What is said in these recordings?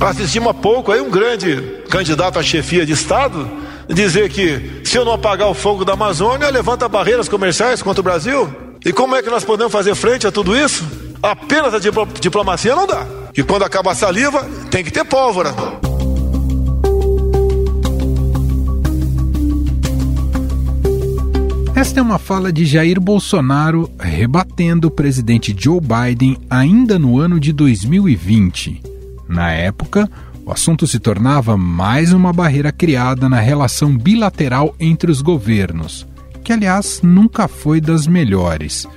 Assistimos há pouco aí um grande candidato à chefia de Estado dizer que se eu não apagar o fogo da Amazônia, levanta barreiras comerciais contra o Brasil. E como é que nós podemos fazer frente a tudo isso? Apenas a diplomacia não dá. E quando acaba a saliva, tem que ter pólvora. Esta é uma fala de Jair Bolsonaro rebatendo o presidente Joe Biden ainda no ano de 2020. Na época, o assunto se tornava mais uma barreira criada na relação bilateral entre os governos, que aliás nunca foi das melhores.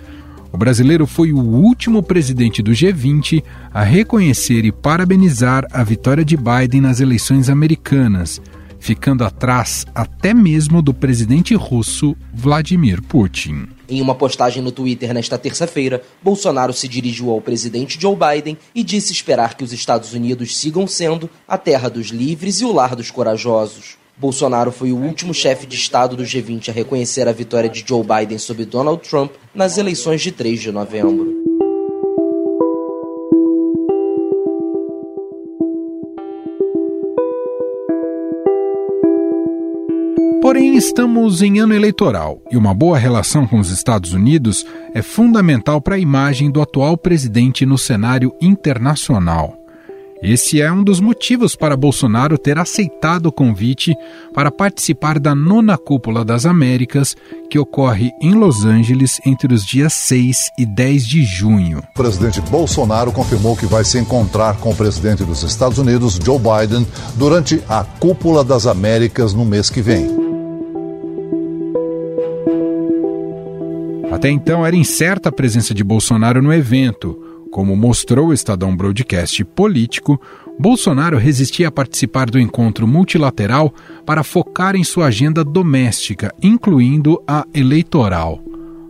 O brasileiro foi o último presidente do G20 a reconhecer e parabenizar a vitória de Biden nas eleições americanas ficando atrás até mesmo do presidente russo Vladimir Putin. Em uma postagem no Twitter nesta terça-feira, Bolsonaro se dirigiu ao presidente Joe Biden e disse esperar que os Estados Unidos sigam sendo a terra dos livres e o lar dos corajosos. Bolsonaro foi o último chefe de Estado do G20 a reconhecer a vitória de Joe Biden sobre Donald Trump nas eleições de 3 de novembro. Porém, estamos em ano eleitoral e uma boa relação com os Estados Unidos é fundamental para a imagem do atual presidente no cenário internacional. Esse é um dos motivos para Bolsonaro ter aceitado o convite para participar da nona Cúpula das Américas, que ocorre em Los Angeles entre os dias 6 e 10 de junho. O presidente Bolsonaro confirmou que vai se encontrar com o presidente dos Estados Unidos, Joe Biden, durante a Cúpula das Américas no mês que vem. Até então era incerta a presença de Bolsonaro no evento. Como mostrou o Estadão Broadcast político, Bolsonaro resistia a participar do encontro multilateral para focar em sua agenda doméstica, incluindo a eleitoral.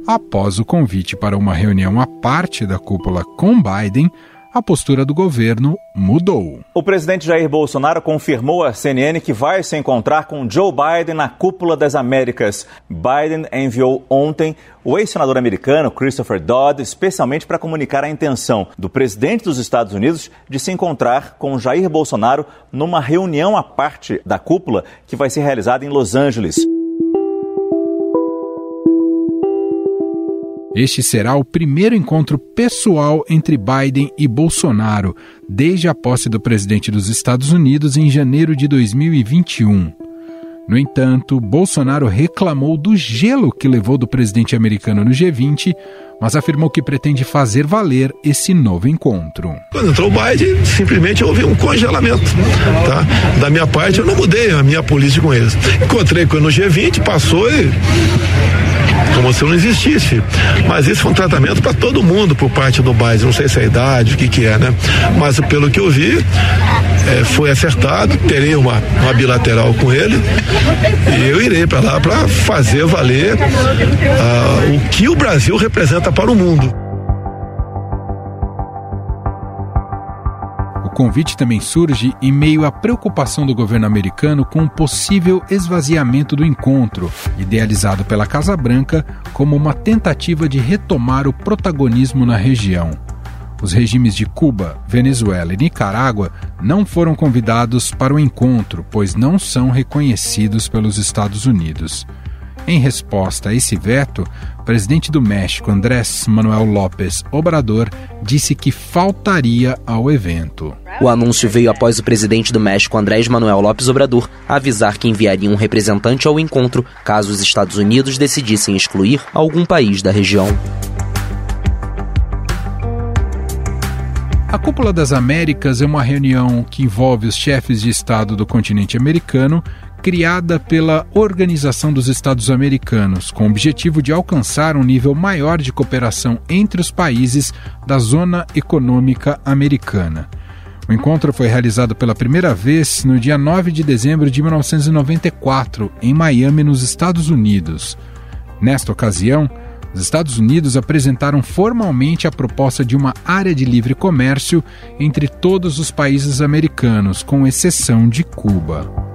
Após o convite para uma reunião à parte da cúpula com Biden, a postura do governo mudou. O presidente Jair Bolsonaro confirmou à CNN que vai se encontrar com Joe Biden na Cúpula das Américas. Biden enviou ontem o ex-senador americano Christopher Dodd especialmente para comunicar a intenção do presidente dos Estados Unidos de se encontrar com Jair Bolsonaro numa reunião à parte da cúpula que vai ser realizada em Los Angeles. Este será o primeiro encontro pessoal entre Biden e Bolsonaro desde a posse do presidente dos Estados Unidos em janeiro de 2021. No entanto, Bolsonaro reclamou do gelo que levou do presidente americano no G20, mas afirmou que pretende fazer valer esse novo encontro. Quando entrou o Biden, simplesmente houve um congelamento. Tá? Da minha parte, eu não mudei a minha política com eles. Encontrei com ele no G20, passou e como se não existisse. Mas isso foi um tratamento para todo mundo por parte do Biden. Não sei se é a idade, o que, que é, né? Mas pelo que eu vi, é, foi acertado. Terei uma, uma bilateral com ele e eu irei para lá para fazer valer uh, o que o Brasil representa para o mundo. Convite também surge em meio à preocupação do governo americano com o possível esvaziamento do encontro, idealizado pela Casa Branca como uma tentativa de retomar o protagonismo na região. Os regimes de Cuba, Venezuela e Nicarágua não foram convidados para o encontro, pois não são reconhecidos pelos Estados Unidos. Em resposta a esse veto, o presidente do México, Andrés Manuel López Obrador, disse que faltaria ao evento. O anúncio veio após o presidente do México, Andrés Manuel López Obrador, avisar que enviaria um representante ao encontro caso os Estados Unidos decidissem excluir algum país da região. A Cúpula das Américas é uma reunião que envolve os chefes de Estado do continente americano criada pela Organização dos Estados Americanos, com o objetivo de alcançar um nível maior de cooperação entre os países da Zona Econômica Americana. O encontro foi realizado pela primeira vez no dia 9 de dezembro de 1994, em Miami, nos Estados Unidos. Nesta ocasião, os Estados Unidos apresentaram formalmente a proposta de uma área de livre comércio entre todos os países americanos, com exceção de Cuba.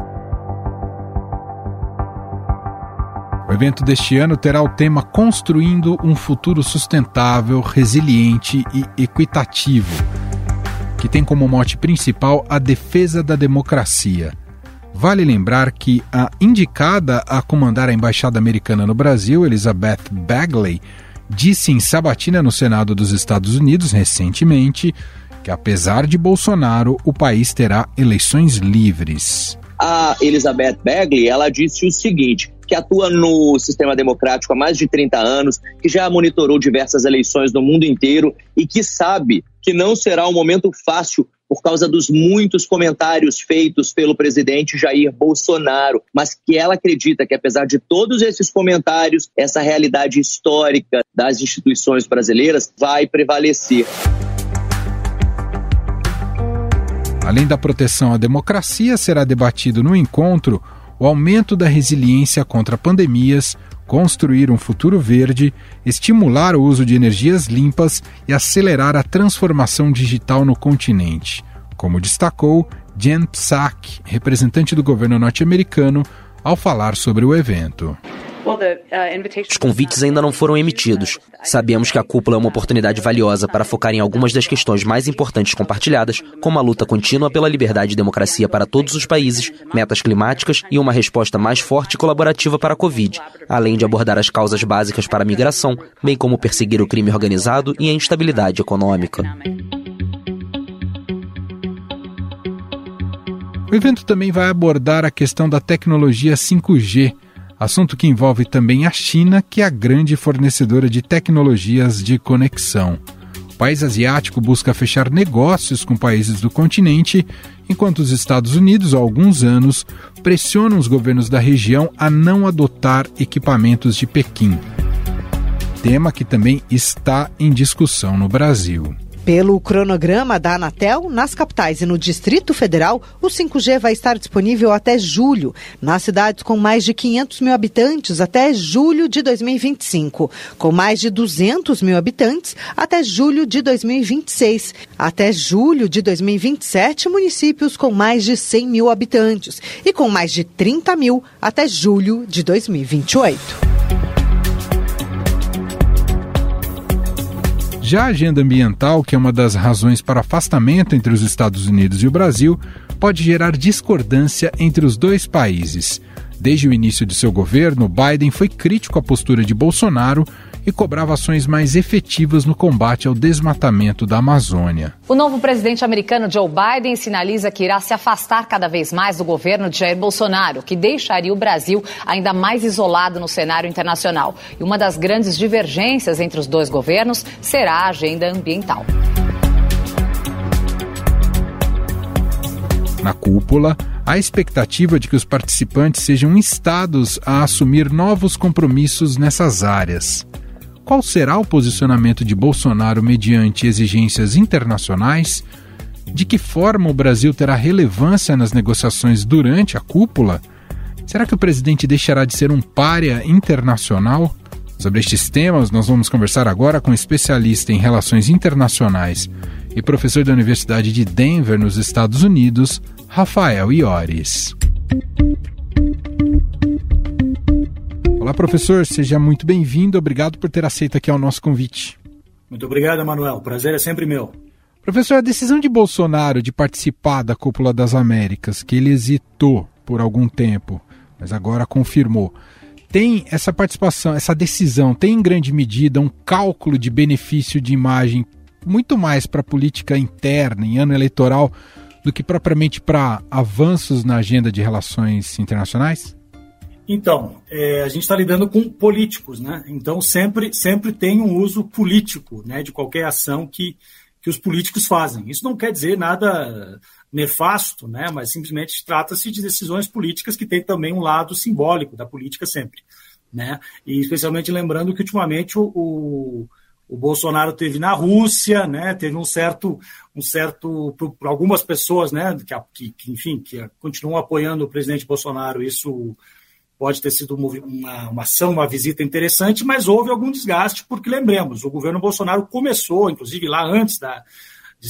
O evento deste ano terá o tema Construindo um Futuro Sustentável, Resiliente e Equitativo. que tem como mote principal a defesa da democracia. Vale lembrar que a indicada a comandar a embaixada americana no Brasil, Elizabeth Bagley, disse em sabatina no Senado dos Estados Unidos recentemente que, apesar de Bolsonaro, o país terá eleições livres. A Elizabeth Bagley ela disse o seguinte: que atua no sistema democrático há mais de 30 anos, que já monitorou diversas eleições no mundo inteiro e que sabe que não será um momento fácil por causa dos muitos comentários feitos pelo presidente Jair Bolsonaro, mas que ela acredita que, apesar de todos esses comentários, essa realidade histórica das instituições brasileiras vai prevalecer. Além da proteção à democracia, será debatido no encontro o aumento da resiliência contra pandemias, construir um futuro verde, estimular o uso de energias limpas e acelerar a transformação digital no continente, como destacou Jen Psaki, representante do governo norte-americano, ao falar sobre o evento. Os convites ainda não foram emitidos. Sabemos que a cúpula é uma oportunidade valiosa para focar em algumas das questões mais importantes compartilhadas, como a luta contínua pela liberdade e democracia para todos os países, metas climáticas e uma resposta mais forte e colaborativa para a Covid, além de abordar as causas básicas para a migração, bem como perseguir o crime organizado e a instabilidade econômica. O evento também vai abordar a questão da tecnologia 5G assunto que envolve também a China, que é a grande fornecedora de tecnologias de conexão. O país asiático busca fechar negócios com países do continente, enquanto os Estados Unidos, há alguns anos, pressionam os governos da região a não adotar equipamentos de Pequim. Tema que também está em discussão no Brasil. Pelo cronograma da Anatel, nas capitais e no Distrito Federal, o 5G vai estar disponível até julho. Nas cidades com mais de 500 mil habitantes, até julho de 2025. Com mais de 200 mil habitantes, até julho de 2026. Até julho de 2027, municípios com mais de 100 mil habitantes. E com mais de 30 mil, até julho de 2028. Já a agenda ambiental, que é uma das razões para afastamento entre os Estados Unidos e o Brasil, pode gerar discordância entre os dois países. Desde o início de seu governo, Biden foi crítico à postura de Bolsonaro e cobrava ações mais efetivas no combate ao desmatamento da Amazônia. O novo presidente americano Joe Biden sinaliza que irá se afastar cada vez mais do governo de Jair Bolsonaro, que deixaria o Brasil ainda mais isolado no cenário internacional. E uma das grandes divergências entre os dois governos será a agenda ambiental. Na cúpula, há expectativa de que os participantes sejam instados a assumir novos compromissos nessas áreas. Qual será o posicionamento de Bolsonaro mediante exigências internacionais? De que forma o Brasil terá relevância nas negociações durante a cúpula? Será que o presidente deixará de ser um párea internacional? Sobre estes temas, nós vamos conversar agora com um especialista em relações internacionais e professor da Universidade de Denver, nos Estados Unidos, Rafael Iores. Olá, professor, seja muito bem-vindo. Obrigado por ter aceito aqui o nosso convite. Muito obrigado, Manuel. Prazer é sempre meu. Professor, a decisão de Bolsonaro de participar da Cúpula das Américas, que ele hesitou por algum tempo, mas agora confirmou, tem essa participação, essa decisão, tem em grande medida um cálculo de benefício de imagem muito mais para a política interna em ano eleitoral do que propriamente para avanços na agenda de relações internacionais? Então, é, a gente está lidando com políticos, né? Então sempre, sempre tem um uso político, né, de qualquer ação que, que os políticos fazem. Isso não quer dizer nada nefasto, né? Mas simplesmente trata-se de decisões políticas que tem também um lado simbólico da política sempre, né? E especialmente lembrando que ultimamente o, o o Bolsonaro teve na Rússia, né? Teve um certo, um certo, para algumas pessoas, né? Que, que, enfim, que continuam apoiando o presidente Bolsonaro. Isso pode ter sido uma, uma ação, uma visita interessante, mas houve algum desgaste, porque lembremos, o governo Bolsonaro começou, inclusive lá antes da,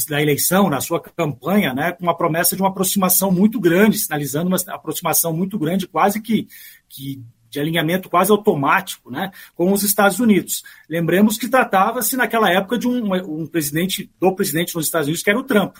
da eleição, na sua campanha, né, com uma promessa de uma aproximação muito grande, sinalizando uma aproximação muito grande, quase que, que de alinhamento quase automático né, com os Estados Unidos. Lembremos que tratava-se naquela época de um, um presidente, do presidente dos Estados Unidos, que era o Trump.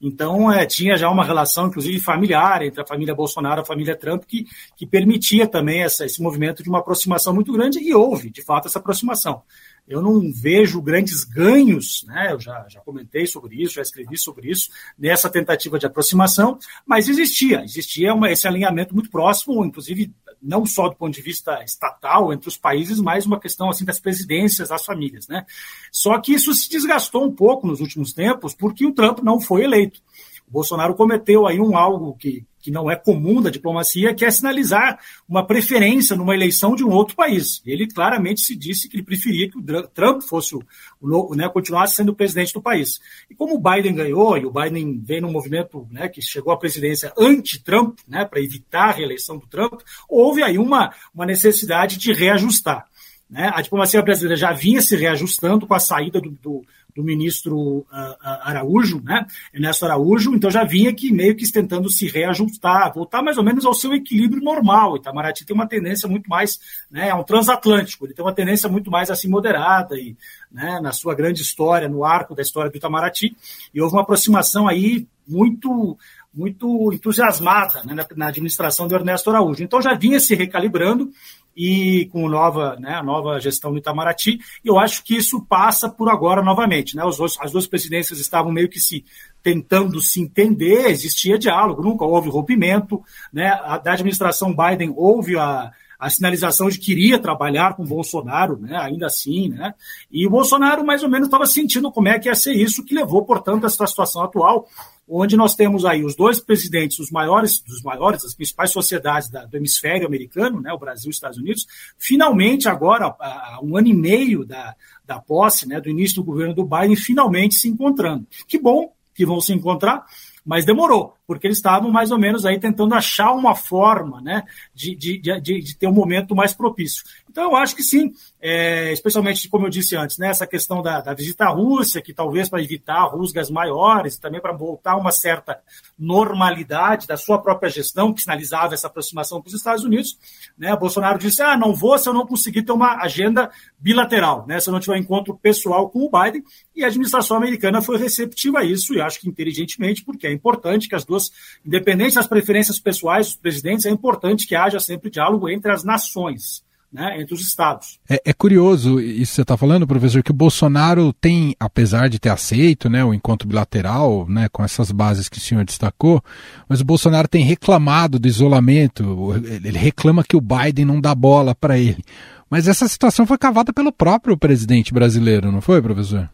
Então, é, tinha já uma relação, inclusive familiar, entre a família Bolsonaro e a família Trump, que, que permitia também essa, esse movimento de uma aproximação muito grande, e houve, de fato, essa aproximação. Eu não vejo grandes ganhos, né? Eu já, já comentei sobre isso, já escrevi sobre isso, nessa tentativa de aproximação, mas existia, existia uma, esse alinhamento muito próximo, inclusive não só do ponto de vista estatal entre os países, mas uma questão assim das presidências das famílias, né? Só que isso se desgastou um pouco nos últimos tempos, porque o Trump não foi eleito. O Bolsonaro cometeu aí um algo que, que não é comum da diplomacia, que é sinalizar uma preferência numa eleição de um outro país. Ele claramente se disse que ele preferia que o Trump fosse o, o né, continuasse sendo o presidente do país. E como o Biden ganhou, e o Biden vem num movimento né, que chegou à presidência anti-Trump, né, para evitar a reeleição do Trump, houve aí uma, uma necessidade de reajustar. Né? A diplomacia brasileira já vinha se reajustando com a saída do, do, do ministro uh, Araújo, né? Ernesto Araújo, então já vinha aqui meio que tentando se reajustar, voltar mais ou menos ao seu equilíbrio normal. O Itamaraty tem uma tendência muito mais, né, é um transatlântico, ele tem uma tendência muito mais assim moderada e, né, na sua grande história, no arco da história do Itamaraty, e houve uma aproximação aí muito muito entusiasmada né, na, na administração do Ernesto Araújo. Então já vinha se recalibrando e com nova, né, a nova gestão do Itamaraty, e eu acho que isso passa por agora novamente. Né? Os, as duas presidências estavam meio que se tentando se entender, existia diálogo, nunca houve rompimento. Né? A, da administração Biden houve a, a sinalização de que iria trabalhar com Bolsonaro, né, ainda assim, né, e o Bolsonaro mais ou menos estava sentindo como é que ia ser isso, que levou, portanto, a essa situação atual, onde nós temos aí os dois presidentes, os maiores, dos maiores, das principais sociedades da, do hemisfério americano, né, o Brasil e os Estados Unidos, finalmente agora, há um ano e meio da, da posse, né, do início do governo do Biden, finalmente se encontrando. Que bom que vão se encontrar, mas demorou, porque eles estavam mais ou menos aí tentando achar uma forma né, de, de, de, de ter um momento mais propício. Então, eu acho que sim, é, especialmente, como eu disse antes, né, essa questão da, da visita à Rússia, que talvez para evitar rusgas maiores, também para voltar uma certa normalidade da sua própria gestão, que sinalizava essa aproximação para os Estados Unidos. Né, Bolsonaro disse: ah, não vou se eu não conseguir ter uma agenda bilateral, né, se eu não tiver encontro pessoal com o Biden. E a administração americana foi receptiva a isso, e acho que inteligentemente, porque é importante que as duas, independente das preferências pessoais dos presidentes, é importante que haja sempre diálogo entre as nações né, entre os estados. É, é curioso isso que você está falando, professor, que o Bolsonaro tem, apesar de ter aceito né, o encontro bilateral né, com essas bases que o senhor destacou, mas o Bolsonaro tem reclamado do isolamento, ele reclama que o Biden não dá bola para ele. Mas essa situação foi cavada pelo próprio presidente brasileiro, não foi, professor?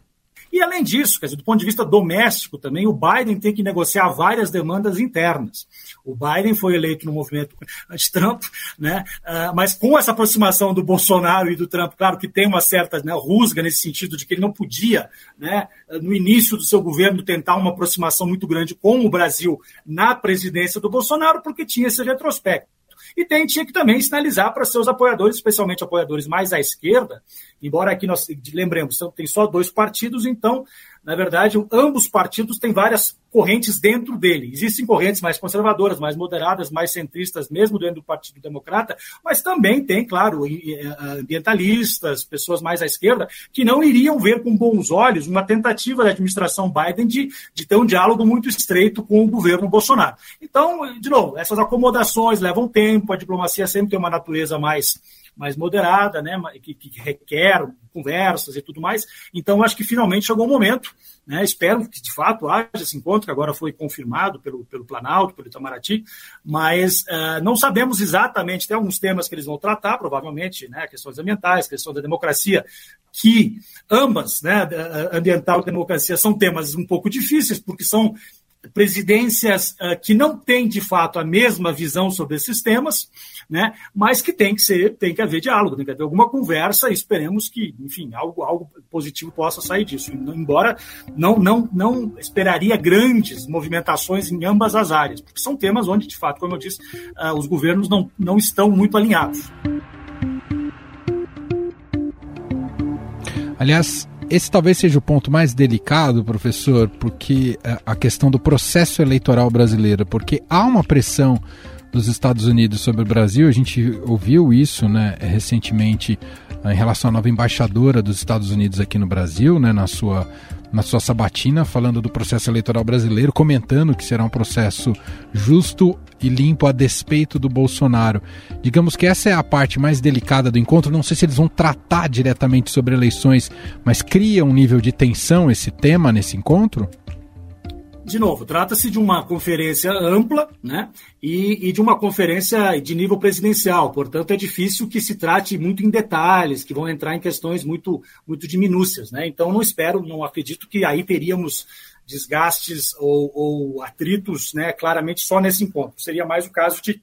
E além disso, quer dizer, do ponto de vista doméstico também, o Biden tem que negociar várias demandas internas. O Biden foi eleito no movimento anti-Trump, né? Uh, mas com essa aproximação do Bolsonaro e do Trump, claro que tem uma certa né, rusga nesse sentido de que ele não podia, né, no início do seu governo, tentar uma aproximação muito grande com o Brasil na presidência do Bolsonaro, porque tinha esse retrospecto e tem, tinha que também sinalizar para seus apoiadores, especialmente apoiadores mais à esquerda, embora aqui nós lembremos, tem só dois partidos, então na verdade, ambos partidos têm várias correntes dentro dele. Existem correntes mais conservadoras, mais moderadas, mais centristas, mesmo dentro do Partido Democrata, mas também tem, claro, ambientalistas, pessoas mais à esquerda, que não iriam ver com bons olhos uma tentativa da administração Biden de, de ter um diálogo muito estreito com o governo Bolsonaro. Então, de novo, essas acomodações levam tempo, a diplomacia sempre tem uma natureza mais mais moderada, né, que, que requer conversas e tudo mais. Então, acho que finalmente chegou o momento. Né, espero que de fato haja esse encontro, que agora foi confirmado pelo, pelo Planalto, pelo Itamaraty, mas uh, não sabemos exatamente, tem alguns temas que eles vão tratar, provavelmente, né, questões ambientais, questão da democracia, que ambas, né, ambiental e democracia, são temas um pouco difíceis, porque são presidências uh, que não têm de fato a mesma visão sobre esses temas, né? Mas que tem que ser, tem que haver diálogo, tem que haver alguma conversa. E esperemos que, enfim, algo, algo positivo possa sair disso. Embora não, não, não esperaria grandes movimentações em ambas as áreas, porque são temas onde, de fato, como eu disse, uh, os governos não, não estão muito alinhados. Aliás, esse talvez seja o ponto mais delicado, professor, porque é, a questão do processo eleitoral brasileiro, porque há uma pressão dos Estados Unidos sobre o Brasil, a gente ouviu isso né, recentemente em relação à nova embaixadora dos Estados Unidos aqui no Brasil, né, na sua na sua sabatina, falando do processo eleitoral brasileiro, comentando que será um processo justo e limpo a despeito do Bolsonaro. Digamos que essa é a parte mais delicada do encontro. Não sei se eles vão tratar diretamente sobre eleições, mas cria um nível de tensão esse tema nesse encontro? De novo, trata-se de uma conferência ampla né, e, e, de uma conferência de nível presidencial. Portanto, é difícil que se trate muito em detalhes, que vão entrar em questões muito, muito de minúcias. Né? Então, não espero, não acredito que aí teríamos desgastes ou, ou atritos né, claramente só nesse encontro. Seria mais o caso de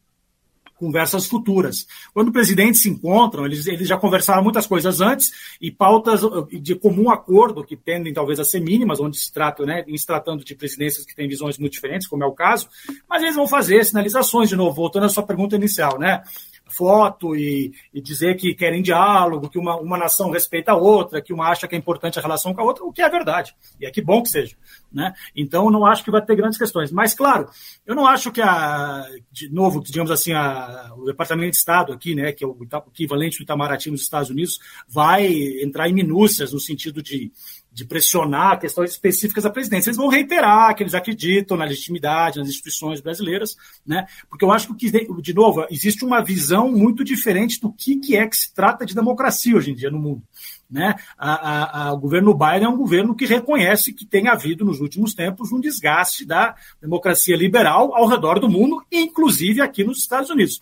conversas futuras. Quando presidentes se encontram, eles, eles já conversaram muitas coisas antes e pautas de comum acordo, que tendem talvez a ser mínimas, onde se trata, né, em se tratando de presidências que têm visões muito diferentes, como é o caso, mas eles vão fazer sinalizações, de novo, voltando à sua pergunta inicial, né? Foto e, e, dizer que querem diálogo, que uma, uma nação respeita a outra, que uma acha que é importante a relação com a outra, o que é verdade. E é que bom que seja. Né? Então, não acho que vai ter grandes questões. Mas, claro, eu não acho que, a, de novo, digamos assim, a, o Departamento de Estado aqui, né, que é o equivalente do Itamaraty nos Estados Unidos, vai entrar em minúcias no sentido de de pressionar questões específicas da presidência. Eles vão reiterar que eles acreditam na legitimidade, nas instituições brasileiras, né? Porque eu acho que, de novo, existe uma visão muito diferente do que, que é que se trata de democracia hoje em dia no mundo. Né? A, a, a, o governo Biden é um governo que reconhece que tem havido nos últimos tempos um desgaste da democracia liberal ao redor do mundo, inclusive aqui nos Estados Unidos.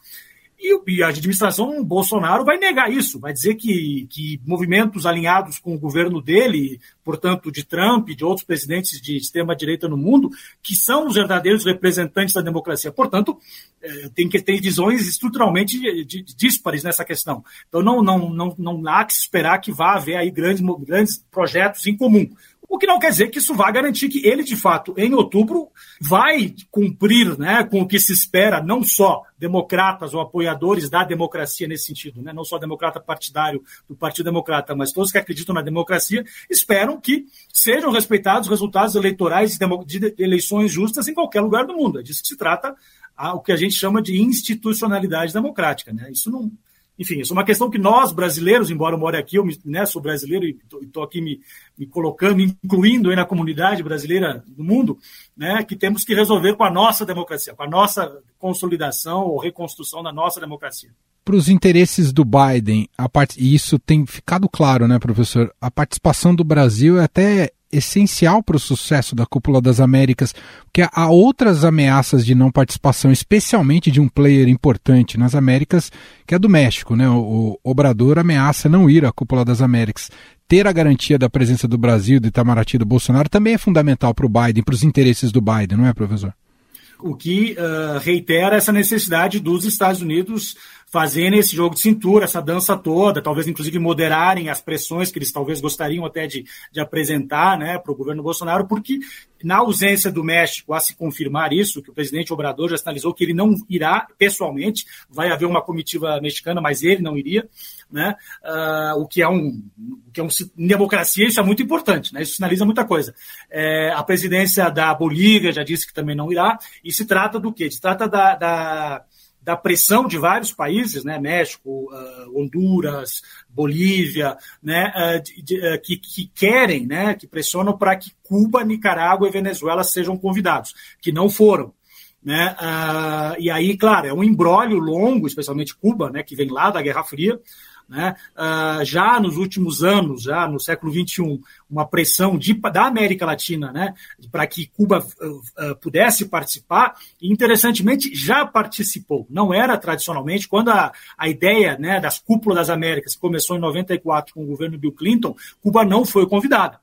E, a administração Bolsonaro vai negar isso, vai dizer que, que movimentos alinhados com o governo dele, portanto, de Trump, de outros presidentes de extrema-direita no mundo, que são os verdadeiros representantes da democracia. Portanto, é, tem que ter visões estruturalmente díspares nessa questão. Então, não, não, não, não há que esperar que vá haver aí grandes, grandes projetos em comum. O que não quer dizer que isso vá garantir que ele, de fato, em outubro, vai cumprir né, com o que se espera, não só democratas ou apoiadores da democracia nesse sentido, né, não só democrata partidário do Partido Democrata, mas todos que acreditam na democracia, esperam que sejam respeitados os resultados eleitorais de eleições justas em qualquer lugar do mundo. É disso que se trata o que a gente chama de institucionalidade democrática. Né? Isso não, enfim, isso é uma questão que nós, brasileiros, embora eu more aqui, eu né, sou brasileiro e estou aqui me, me, colocando, incluindo aí na comunidade brasileira do mundo, né, que temos que resolver com a nossa democracia, com a nossa consolidação ou reconstrução da nossa democracia. Para os interesses do Biden, a part... e isso tem ficado claro, né, professor? A participação do Brasil é até essencial para o sucesso da Cúpula das Américas, porque há outras ameaças de não participação, especialmente de um player importante nas Américas, que é do México. Né? O, o Obrador ameaça não ir à Cúpula das Américas. Ter a garantia da presença do Brasil, do Itamaraty, do Bolsonaro, também é fundamental para o Biden, para os interesses do Biden, não é, professor? O que uh, reitera essa necessidade dos Estados Unidos fazerem esse jogo de cintura, essa dança toda, talvez inclusive moderarem as pressões que eles talvez gostariam até de, de apresentar né, para o governo Bolsonaro, porque na ausência do México, a se confirmar isso, que o presidente Obrador já sinalizou que ele não irá pessoalmente, vai haver uma comitiva mexicana, mas ele não iria, né? Uh, o que é um, o que é um, em democracia isso é muito importante, né? Isso sinaliza muita coisa. É, a presidência da Bolívia já disse que também não irá, e se trata do quê? Se trata da, da da pressão de vários países, né, México, uh, Honduras, Bolívia, né, uh, de, de, uh, que, que, querem, né, que pressionam para que Cuba, Nicarágua e Venezuela sejam convidados, que não foram. Né? e aí, claro, é um embrólio longo, especialmente Cuba, né, que vem lá da Guerra Fria, né? Uh, já nos últimos anos, já no século XXI, uma pressão de, da América Latina né? para que Cuba uh, uh, pudesse participar, e interessantemente já participou. Não era tradicionalmente, quando a, a ideia né, das cúpulas das Américas começou em 94 com o governo Bill Clinton, Cuba não foi convidada.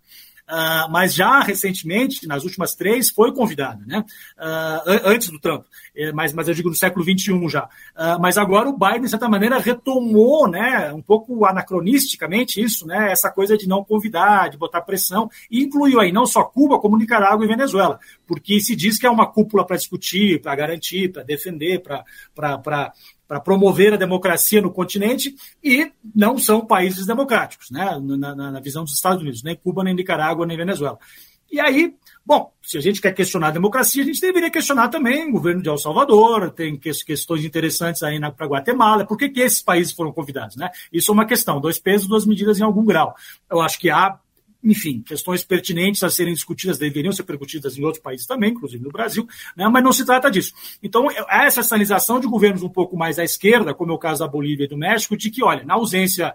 Uh, mas já recentemente, nas últimas três, foi convidada, né? Uh, antes do Trump, é, mas, mas eu digo no século XXI já. Uh, mas agora o Biden, de certa maneira, retomou, né, um pouco anacronisticamente isso, né, essa coisa de não convidar, de botar pressão, e incluiu aí não só Cuba, como Nicarágua e Venezuela, porque se diz que é uma cúpula para discutir, para garantir, para defender, para para promover a democracia no continente e não são países democráticos, né, na, na, na, visão dos Estados Unidos, nem Cuba, nem Nicarágua, nem Venezuela. E aí Bom, se a gente quer questionar a democracia, a gente deveria questionar também o governo de El Salvador, tem questões interessantes aí para Guatemala, por que, que esses países foram convidados? Né? Isso é uma questão, dois pesos, duas medidas em algum grau. Eu acho que há enfim, questões pertinentes a serem discutidas deveriam ser percutidas em outros países também, inclusive no Brasil, né, mas não se trata disso. Então, há essa sinalização de governos um pouco mais à esquerda, como é o caso da Bolívia e do México, de que, olha, na ausência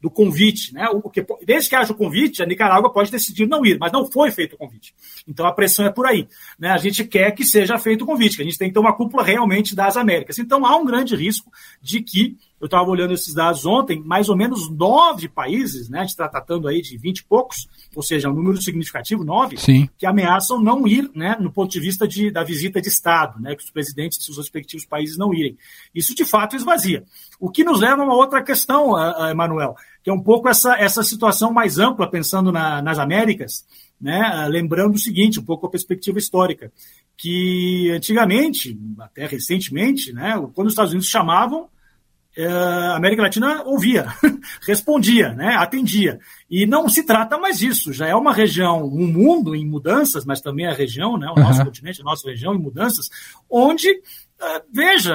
do convite, né? O que, desde que haja o convite, a Nicarágua pode decidir não ir, mas não foi feito o convite. Então a pressão é por aí. Né? A gente quer que seja feito o convite, que a gente tem que ter uma cúpula realmente das Américas. Então há um grande risco de que eu estava olhando esses dados ontem, mais ou menos nove países, né? A gente está tratando aí de vinte e poucos, ou seja, um número significativo, nove, Sim. que ameaçam não ir, né? No ponto de vista de, da visita de Estado, né? Que os presidentes de seus respectivos países não irem. Isso de fato esvazia. O que nos leva a uma outra questão, Emanuel, que é um pouco essa, essa situação mais ampla, pensando na, nas Américas, né? lembrando o seguinte, um pouco a perspectiva histórica, que antigamente, até recentemente, né? quando os Estados Unidos chamavam, a América Latina ouvia, respondia, né, atendia. E não se trata mais disso, já é uma região, um mundo em mudanças, mas também a região, né, o nosso uhum. continente, a nossa região em mudanças, onde uh, veja,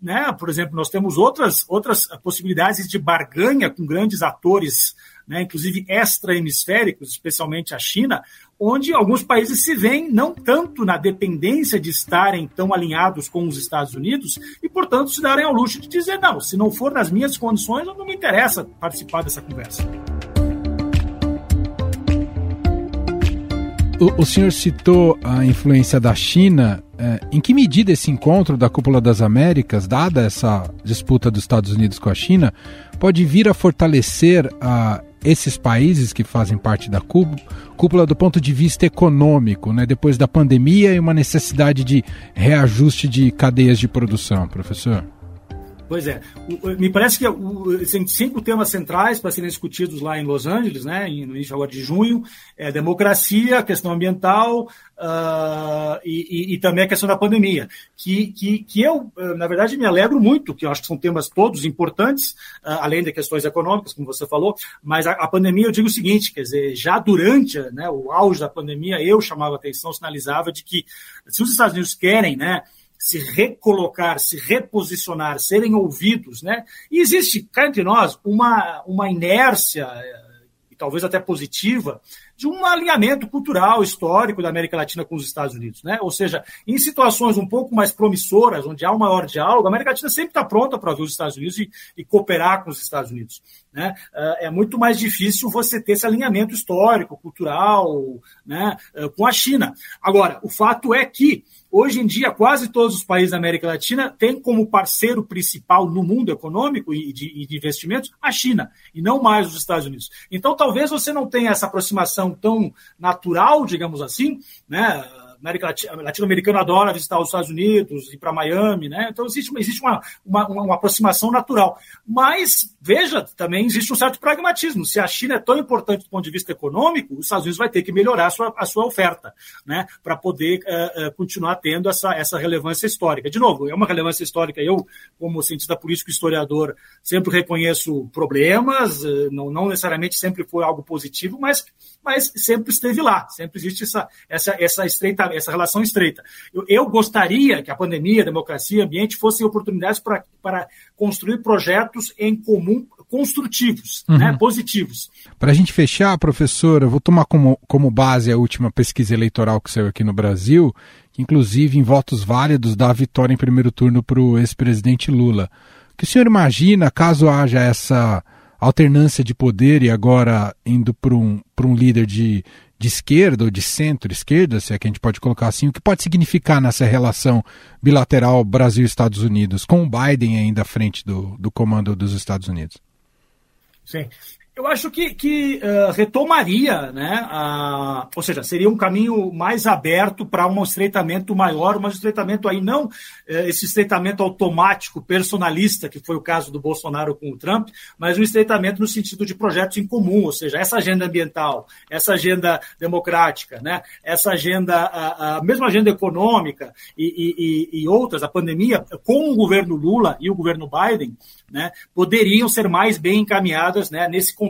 né, por exemplo, nós temos outras, outras possibilidades de barganha com grandes atores né, inclusive extra-hemisféricos, especialmente a China, onde alguns países se veem não tanto na dependência de estarem tão alinhados com os Estados Unidos e, portanto, se darem ao luxo de dizer: não, se não for nas minhas condições, não me interessa participar dessa conversa. O, senhor citou a influência da China. É, em que medida esse encontro da Cúpula das Américas, dada essa disputa dos Estados Unidos com a China, pode vir a fortalecer a esses países que fazem parte da cúpula do ponto de vista econômico, né, depois da pandemia e uma necessidade de reajuste de cadeias de produção, professor? Pois é. me parece que tem cinco temas centrais para serem discutidos lá em Los Angeles, né, no início agora de junho, é democracia, questão ambiental uh, e, e, e, também a questão da pandemia, que, que, que eu, ah, na verdade, me alegro muito, que eu acho que são temas todos importantes, uh, além de questões econômicas, como você falou, mas a, a, pandemia, eu digo o seguinte, quer dizer, já durante né, o auge da pandemia, eu chamava atenção, sinalizava de que se os Estados Unidos querem, né, se recolocar, se reposicionar, serem ouvidos, né? E existe, cá entre nós, uma, uma inércia, eh, e talvez até positiva, de um alinhamento cultural, histórico da América Latina com os Estados Unidos. Né? Ou seja, em situações um pouco mais promissoras, onde há um maior diálogo, a América Latina sempre está pronta para ouvir os Estados Unidos e, e, cooperar com os Estados Unidos. Né? Eh, é muito mais difícil você ter esse alinhamento histórico, cultural, né, eh, com a China. Agora, o fato é que Hoje em dia, quase todos os países da América Latina têm como parceiro principal no mundo econômico e de, e de, investimentos a China, e não mais os Estados Unidos. Então, talvez você não tenha essa aproximação tão natural, digamos assim, né? América latino-americano adora visitar os Estados Unidos, ir para Miami, né? Então existe, existe uma, uma, uma, aproximação natural. Mas, veja, também existe um certo pragmatismo. Se a China é tão importante do ponto de vista econômico, os Estados Unidos vai ter que melhorar a sua, a sua oferta, né? Para poder uh, uh, continuar tendo essa, essa relevância histórica. De novo, é uma relevância histórica. Eu, como cientista político historiador, sempre reconheço problemas, uh, não, não necessariamente sempre foi algo positivo, mas, mas sempre esteve lá. Sempre existe essa, essa, essa estreita essa relação estreita. Eu, eu gostaria que a pandemia, a democracia, o ambiente fossem oportunidades para, para construir projetos em comum construtivos, uhum. né, positivos. Para a gente fechar, professor, eu vou tomar como, como base a última pesquisa eleitoral que saiu aqui no Brasil, que inclusive em votos válidos dá a vitória em primeiro turno para o ex-presidente Lula. O que o senhor imagina caso haja essa alternância de poder e agora indo para um, um líder de, de esquerda ou de centro-esquerda, se é que a gente pode colocar assim, o que pode significar nessa relação bilateral Brasil-Estados Unidos, com o Biden ainda à frente do, do comando dos Estados Unidos? Sim. Eu acho que, que uh, retomaria, né? Ou seja, seria um caminho mais aberto para um estreitamento maior, mas um estreitamento aí não uh, esse estreitamento automático, personalista, que foi o caso do Bolsonaro com o Trump, mas um estreitamento no sentido de projetos em comum, ou seja, essa agenda ambiental, essa agenda democrática, né? Essa agenda, a, a mesma agenda econômica e, e, e outras, a pandemia, com o governo Lula e o governo Biden, né? Poderiam ser mais bem encaminhadas, né? Nesse.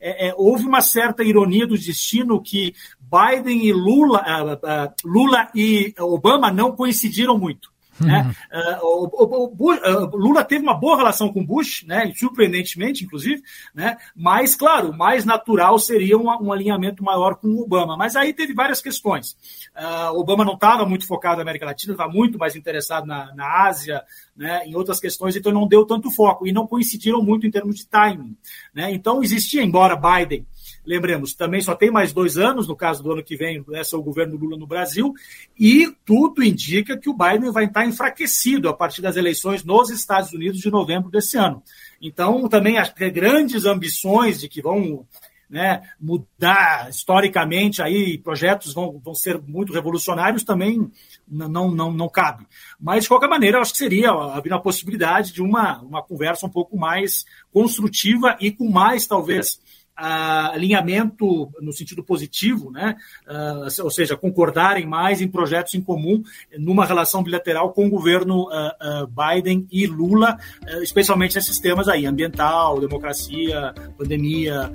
É, é, houve uma certa ironia do destino que Biden e Lula, uh, uh, Lula e Obama não coincidiram muito. Né? Uh, o, o, o, Lula teve uma boa relação com Bush, né? surpreendentemente, inclusive, né? mas, claro, o mais natural seria um, um alinhamento maior com o Obama. Mas aí teve várias questões. Uh, Obama não estava muito focado na América Latina, estava muito mais interessado na, na Ásia, né? em outras questões, então não deu tanto foco e não coincidiram muito em termos de timing. Né? Então existia, embora Biden Lembremos, também só tem mais dois anos, no caso do ano que vem, esse é o governo Lula no Brasil, e tudo indica que o Biden vai estar enfraquecido a partir das eleições nos Estados Unidos de novembro desse ano. Então, também as grandes ambições de que vão né, mudar historicamente aí projetos vão, vão ser muito revolucionários também não, não, não cabe. Mas, de qualquer maneira, acho que seria havia a possibilidade de uma, uma conversa um pouco mais construtiva e com mais, talvez, alinhamento no sentido positivo, né? Uh, ou seja, concordarem mais em projetos em comum numa relação bilateral com o governo uh, Biden e Lula, especialmente nesses temas aí, ambiental, democracia, pandemia,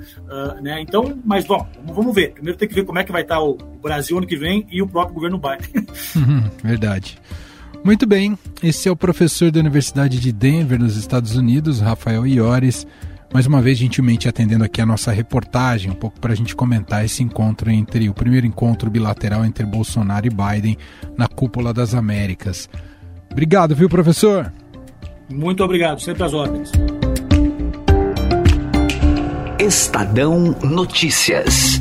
né? Então, mas bom, vamos ver. Primeiro tem que ver como é que vai estar o Brasil ano que vem e o próprio governo Biden. Verdade. Muito bem, esse é o professor da Universidade de Denver, nos Estados Unidos, Rafael Iores mais uma vez gentilmente atendendo aqui a nossa reportagem, um pouco para a gente comentar esse encontro entre o primeiro encontro bilateral entre Bolsonaro e Biden na cúpula das Américas. Obrigado, viu, professor? Muito obrigado, sempre às ordens. Estadão Notícias.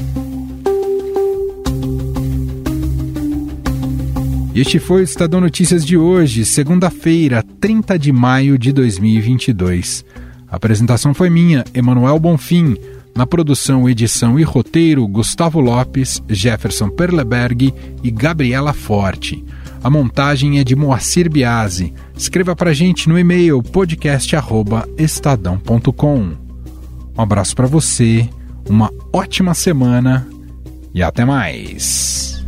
Este foi o Estadão Notícias de hoje, segunda-feira, 30 de maio de 2022. A apresentação foi minha, Emanuel Bonfim. Na produção, edição e roteiro, Gustavo Lopes, Jefferson Perleberg e Gabriela Forte. A montagem é de Moacir Biasi. Escreva para gente no e-mail podcast@estadão.com. Um abraço para você, uma ótima semana e até mais.